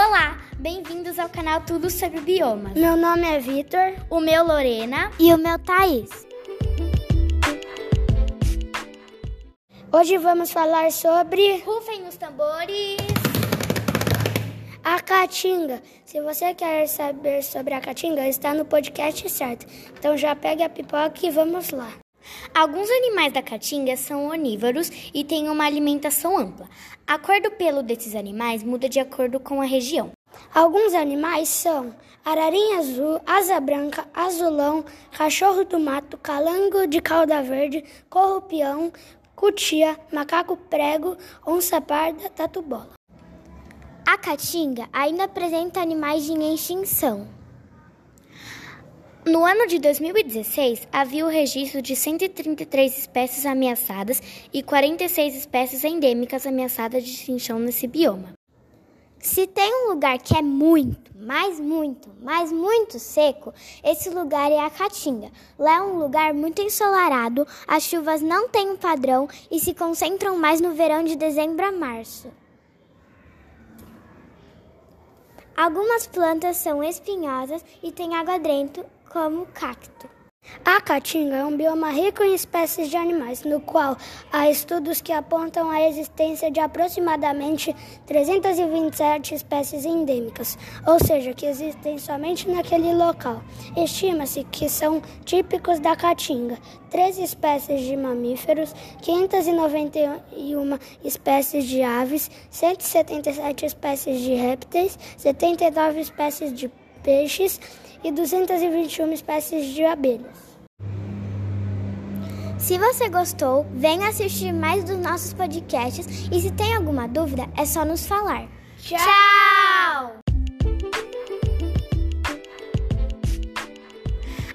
Olá, bem-vindos ao canal Tudo sobre Biomas. Meu nome é Vitor. O meu Lorena. E o meu Thaís. Hoje vamos falar sobre. Rufem os tambores. A Caatinga. Se você quer saber sobre a Caatinga, está no podcast certo. Então já pegue a pipoca e vamos lá. Alguns animais da caatinga são onívoros e têm uma alimentação ampla. A cor do pelo desses animais muda de acordo com a região. Alguns animais são ararinha azul, asa branca, azulão, cachorro do mato, calango de cauda verde, corrupião, cutia, macaco prego, onça parda, tatu-bola. A caatinga ainda apresenta animais em extinção. No ano de 2016, havia o registro de 133 espécies ameaçadas e 46 espécies endêmicas ameaçadas de extinção nesse bioma. Se tem um lugar que é muito, mas muito, mas muito seco, esse lugar é a Caatinga. Lá é um lugar muito ensolarado, as chuvas não têm um padrão e se concentram mais no verão de dezembro a março. Algumas plantas são espinhosas e têm água dentro, como cacto. A caatinga é um bioma rico em espécies de animais, no qual há estudos que apontam a existência de aproximadamente 327 espécies endêmicas, ou seja, que existem somente naquele local. Estima-se que são típicos da caatinga 13 espécies de mamíferos, 591 espécies de aves, 177 espécies de répteis, 79 espécies de peixes e 221 espécies de abelhas. Se você gostou, venha assistir mais dos nossos podcasts e se tem alguma dúvida, é só nos falar. Tchau!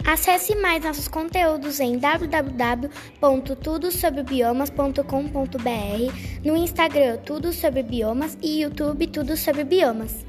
Acesse mais nossos conteúdos em www.tudosobrebiomas.com.br, no Instagram Tudo Sobre Biomas e YouTube Tudo Sobre Biomas.